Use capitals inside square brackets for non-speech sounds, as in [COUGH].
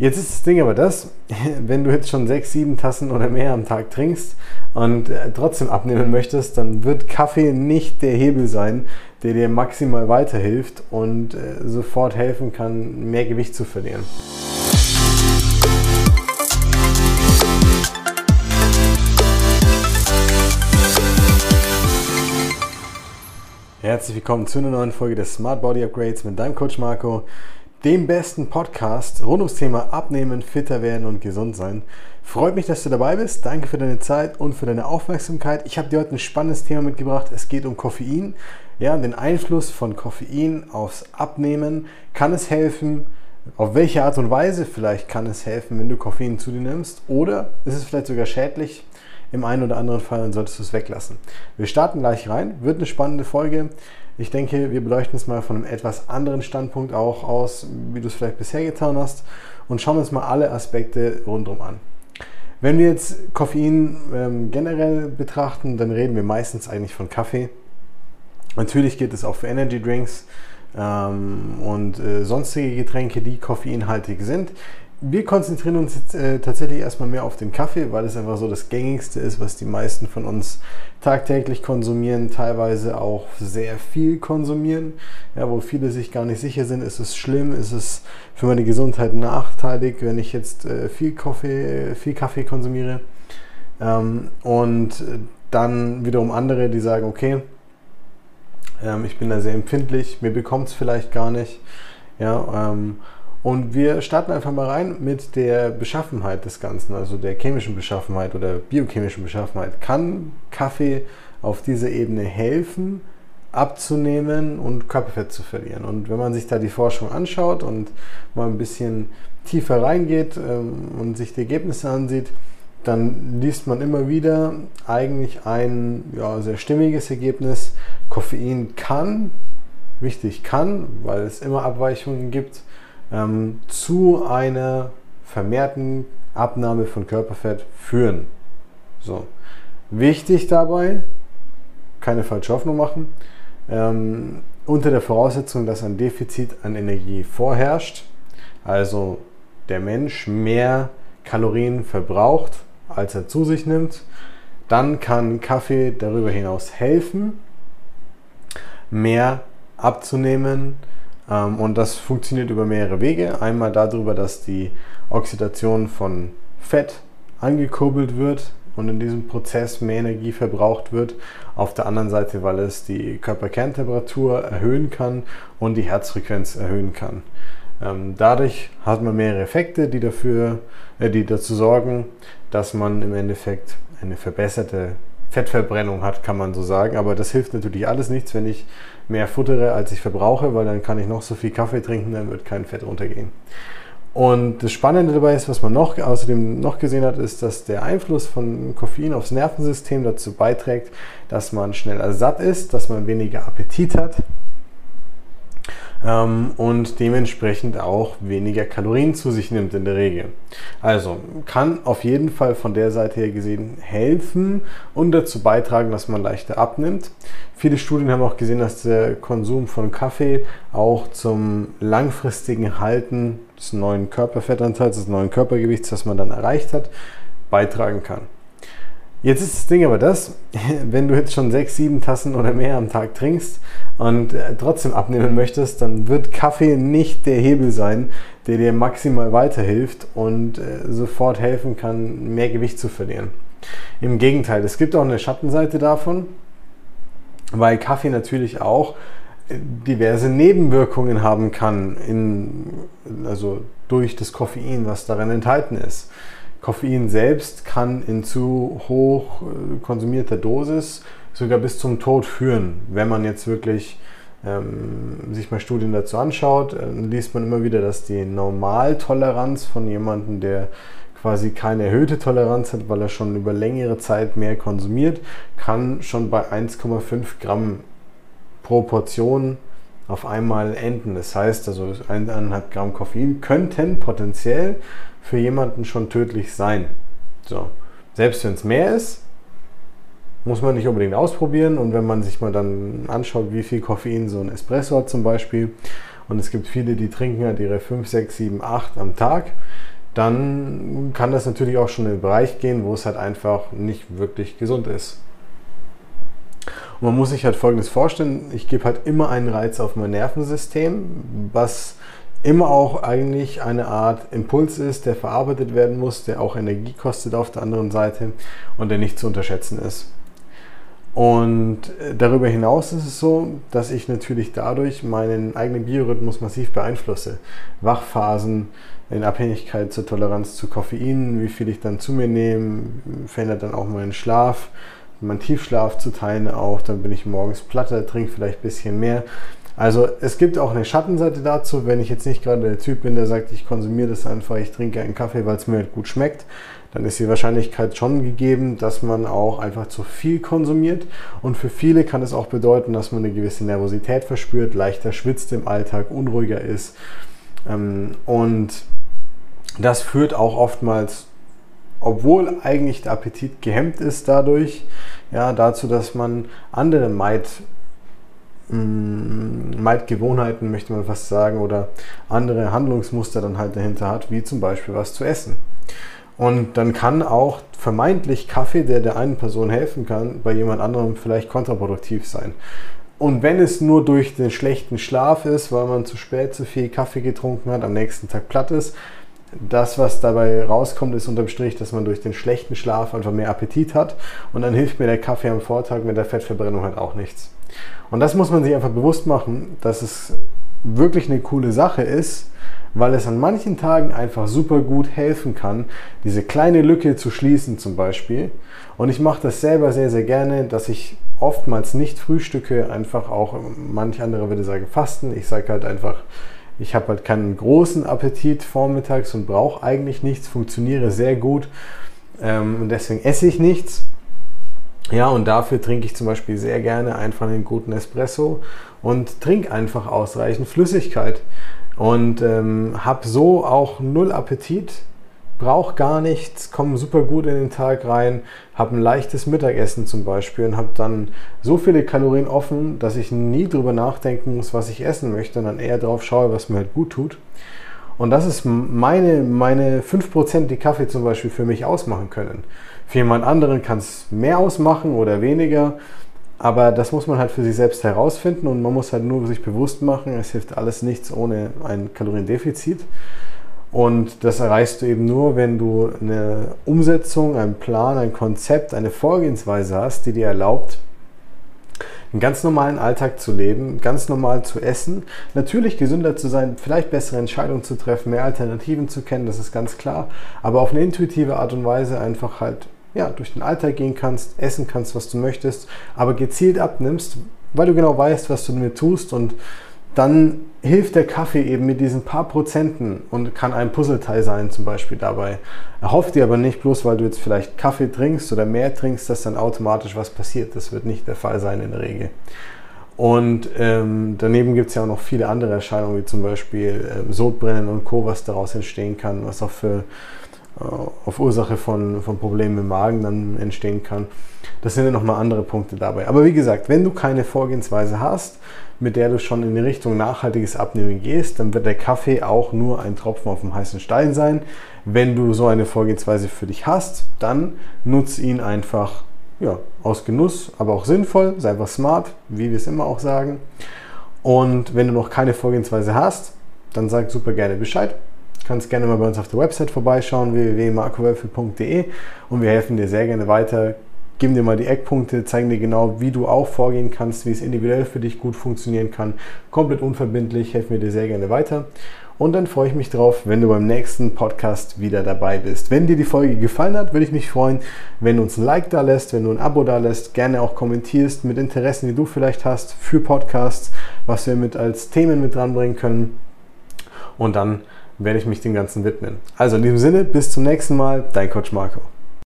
Jetzt ist das Ding aber das, [LAUGHS] wenn du jetzt schon sechs, sieben Tassen oder mehr am Tag trinkst und äh, trotzdem abnehmen möchtest, dann wird Kaffee nicht der Hebel sein, der dir maximal weiterhilft und äh, sofort helfen kann, mehr Gewicht zu verlieren. Herzlich willkommen zu einer neuen Folge des Smart Body Upgrades mit deinem Coach Marco dem besten Podcast rund ums Thema Abnehmen, fitter werden und gesund sein. Freut mich, dass du dabei bist. Danke für deine Zeit und für deine Aufmerksamkeit. Ich habe dir heute ein spannendes Thema mitgebracht. Es geht um Koffein. Ja, den Einfluss von Koffein aufs Abnehmen. Kann es helfen? Auf welche Art und Weise vielleicht kann es helfen, wenn du Koffein zu dir nimmst? Oder ist es vielleicht sogar schädlich? Im einen oder anderen Fall dann solltest du es weglassen. Wir starten gleich rein. Wird eine spannende Folge. Ich denke, wir beleuchten es mal von einem etwas anderen Standpunkt auch aus, wie du es vielleicht bisher getan hast und schauen uns mal alle Aspekte rundum an. Wenn wir jetzt Koffein ähm, generell betrachten, dann reden wir meistens eigentlich von Kaffee. Natürlich geht es auch für Energy Drinks ähm, und äh, sonstige Getränke, die koffeinhaltig sind wir konzentrieren uns jetzt äh, tatsächlich erstmal mehr auf den Kaffee, weil es einfach so das gängigste ist, was die meisten von uns tagtäglich konsumieren, teilweise auch sehr viel konsumieren, ja, wo viele sich gar nicht sicher sind, ist es schlimm, ist es für meine Gesundheit nachteilig, wenn ich jetzt äh, viel, Kaffee, viel Kaffee konsumiere. Ähm, und dann wiederum andere, die sagen, okay, ähm, ich bin da sehr empfindlich, mir bekommt es vielleicht gar nicht. Ja, ähm, und wir starten einfach mal rein mit der Beschaffenheit des Ganzen, also der chemischen Beschaffenheit oder biochemischen Beschaffenheit. Kann Kaffee auf dieser Ebene helfen, abzunehmen und Körperfett zu verlieren? Und wenn man sich da die Forschung anschaut und mal ein bisschen tiefer reingeht ähm, und sich die Ergebnisse ansieht, dann liest man immer wieder eigentlich ein ja, sehr stimmiges Ergebnis. Koffein kann, wichtig kann, weil es immer Abweichungen gibt, ähm, zu einer vermehrten Abnahme von Körperfett führen. So. Wichtig dabei, keine falsche Hoffnung machen, ähm, unter der Voraussetzung, dass ein Defizit an Energie vorherrscht, also der Mensch mehr Kalorien verbraucht, als er zu sich nimmt, dann kann Kaffee darüber hinaus helfen, mehr abzunehmen, und das funktioniert über mehrere Wege. Einmal darüber, dass die Oxidation von Fett angekurbelt wird und in diesem Prozess mehr Energie verbraucht wird. Auf der anderen Seite, weil es die Körperkerntemperatur erhöhen kann und die Herzfrequenz erhöhen kann. Ähm, dadurch hat man mehrere Effekte, die, dafür, äh, die dazu sorgen, dass man im Endeffekt eine verbesserte Fettverbrennung hat, kann man so sagen. Aber das hilft natürlich alles nichts, wenn ich mehr futtere, als ich verbrauche, weil dann kann ich noch so viel Kaffee trinken, dann wird kein Fett runtergehen. Und das Spannende dabei ist, was man noch außerdem noch gesehen hat, ist, dass der Einfluss von Koffein aufs Nervensystem dazu beiträgt, dass man schneller satt ist, dass man weniger Appetit hat ähm, und dementsprechend auch weniger Kalorien zu sich nimmt in der Regel. Also kann auf jeden Fall von der Seite her gesehen helfen und dazu beitragen, dass man leichter abnimmt. Viele Studien haben auch gesehen, dass der Konsum von Kaffee auch zum langfristigen Halten des neuen Körperfettanteils, des neuen Körpergewichts, das man dann erreicht hat, beitragen kann. Jetzt ist das Ding aber das, [LAUGHS] wenn du jetzt schon sechs, sieben Tassen oder mehr am Tag trinkst und äh, trotzdem abnehmen möchtest, dann wird Kaffee nicht der Hebel sein, der dir maximal weiterhilft und äh, sofort helfen kann, mehr Gewicht zu verlieren. Im Gegenteil, es gibt auch eine Schattenseite davon, weil Kaffee natürlich auch äh, diverse Nebenwirkungen haben kann, in, also durch das Koffein, was darin enthalten ist. Koffein selbst kann in zu hoch äh, konsumierter Dosis sogar bis zum Tod führen. Wenn man jetzt wirklich ähm, sich mal Studien dazu anschaut, äh, liest man immer wieder, dass die Normaltoleranz von jemandem, der quasi keine erhöhte Toleranz hat, weil er schon über längere Zeit mehr konsumiert, kann schon bei 1,5 Gramm pro Portion auf einmal enden. Das heißt also 1,5 Gramm Koffein könnten potenziell für jemanden schon tödlich sein. So. Selbst wenn es mehr ist, muss man nicht unbedingt ausprobieren. Und wenn man sich mal dann anschaut, wie viel Koffein so ein Espresso hat zum Beispiel, und es gibt viele, die trinken halt ihre 5, 6, 7, 8 am Tag, dann kann das natürlich auch schon in den Bereich gehen, wo es halt einfach nicht wirklich gesund ist. Und man muss sich halt Folgendes vorstellen, ich gebe halt immer einen Reiz auf mein Nervensystem, was immer auch eigentlich eine Art Impuls ist, der verarbeitet werden muss, der auch Energie kostet auf der anderen Seite und der nicht zu unterschätzen ist. Und äh, darüber hinaus ist es so, dass ich natürlich dadurch meinen eigenen Biorhythmus massiv beeinflusse. Wachphasen in Abhängigkeit zur Toleranz zu Koffein, wie viel ich dann zu mir nehme, verändert dann auch meinen Schlaf, meinen Tiefschlaf zu teilen auch, dann bin ich morgens platter, trinke vielleicht ein bisschen mehr. Also es gibt auch eine Schattenseite dazu, wenn ich jetzt nicht gerade der Typ bin, der sagt, ich konsumiere das einfach, ich trinke einen Kaffee, weil es mir halt gut schmeckt, dann ist die Wahrscheinlichkeit schon gegeben, dass man auch einfach zu viel konsumiert. Und für viele kann es auch bedeuten, dass man eine gewisse Nervosität verspürt, leichter schwitzt im Alltag, unruhiger ist. Ähm, und das führt auch oftmals, obwohl eigentlich der Appetit gehemmt ist dadurch, ja, dazu, dass man andere Meid mm, Meidgewohnheiten, möchte man fast sagen, oder andere Handlungsmuster dann halt dahinter hat, wie zum Beispiel was zu essen. Und dann kann auch vermeintlich Kaffee, der der einen Person helfen kann, bei jemand anderem vielleicht kontraproduktiv sein. Und wenn es nur durch den schlechten Schlaf ist, weil man zu spät zu viel Kaffee getrunken hat, am nächsten Tag platt ist, das, was dabei rauskommt, ist unterm Strich, dass man durch den schlechten Schlaf einfach mehr Appetit hat. Und dann hilft mir der Kaffee am Vortag mit der Fettverbrennung halt auch nichts. Und das muss man sich einfach bewusst machen, dass es wirklich eine coole Sache ist, weil es an manchen Tagen einfach super gut helfen kann, diese kleine Lücke zu schließen zum Beispiel. Und ich mache das selber sehr, sehr gerne, dass ich oftmals nicht frühstücke, einfach auch, manch andere würde sagen, fasten. Ich sage halt einfach, ich habe halt keinen großen Appetit vormittags und brauche eigentlich nichts, funktioniere sehr gut ähm, und deswegen esse ich nichts. Ja, und dafür trinke ich zum Beispiel sehr gerne einfach einen guten Espresso und trinke einfach ausreichend Flüssigkeit und ähm, habe so auch null Appetit, brauche gar nichts, komme super gut in den Tag rein, habe ein leichtes Mittagessen zum Beispiel und habe dann so viele Kalorien offen, dass ich nie drüber nachdenken muss, was ich essen möchte und dann eher darauf schaue, was mir halt gut tut. Und das ist meine, meine 5%, die Kaffee zum Beispiel für mich ausmachen können. Für jemand anderen kann es mehr ausmachen oder weniger. Aber das muss man halt für sich selbst herausfinden und man muss halt nur sich bewusst machen, es hilft alles nichts ohne ein Kaloriendefizit. Und das erreichst du eben nur, wenn du eine Umsetzung, einen Plan, ein Konzept, eine Vorgehensweise hast, die dir erlaubt, einen ganz normalen Alltag zu leben, ganz normal zu essen, natürlich gesünder zu sein, vielleicht bessere Entscheidungen zu treffen, mehr Alternativen zu kennen, das ist ganz klar, aber auf eine intuitive Art und Weise einfach halt ja, durch den Alltag gehen kannst, essen kannst, was du möchtest, aber gezielt abnimmst, weil du genau weißt, was du damit tust und dann hilft der Kaffee eben mit diesen paar Prozenten und kann ein Puzzleteil sein zum Beispiel dabei. Erhoff dir aber nicht bloß, weil du jetzt vielleicht Kaffee trinkst oder mehr trinkst, dass dann automatisch was passiert. Das wird nicht der Fall sein in der Regel. Und ähm, daneben gibt es ja auch noch viele andere Erscheinungen, wie zum Beispiel ähm, Sodbrennen und Co., was daraus entstehen kann, was auch für äh, auf Ursache von, von Problemen im Magen dann entstehen kann. Das sind ja nochmal andere Punkte dabei. Aber wie gesagt, wenn du keine Vorgehensweise hast, mit der du schon in die Richtung nachhaltiges Abnehmen gehst, dann wird der Kaffee auch nur ein Tropfen auf dem heißen Stein sein. Wenn du so eine Vorgehensweise für dich hast, dann nutze ihn einfach ja, aus Genuss, aber auch sinnvoll, sei einfach smart, wie wir es immer auch sagen. Und wenn du noch keine Vorgehensweise hast, dann sag super gerne Bescheid kannst gerne mal bei uns auf der Website vorbeischauen, www.markowölfel.de und wir helfen dir sehr gerne weiter, geben dir mal die Eckpunkte, zeigen dir genau, wie du auch vorgehen kannst, wie es individuell für dich gut funktionieren kann. Komplett unverbindlich, helfen wir dir sehr gerne weiter. Und dann freue ich mich drauf, wenn du beim nächsten Podcast wieder dabei bist. Wenn dir die Folge gefallen hat, würde ich mich freuen, wenn du uns ein Like da lässt, wenn du ein Abo da lässt, gerne auch kommentierst mit Interessen, die du vielleicht hast für Podcasts, was wir mit als Themen mit dranbringen können. Und dann werde ich mich dem Ganzen widmen. Also in diesem Sinne, bis zum nächsten Mal, dein Coach Marco.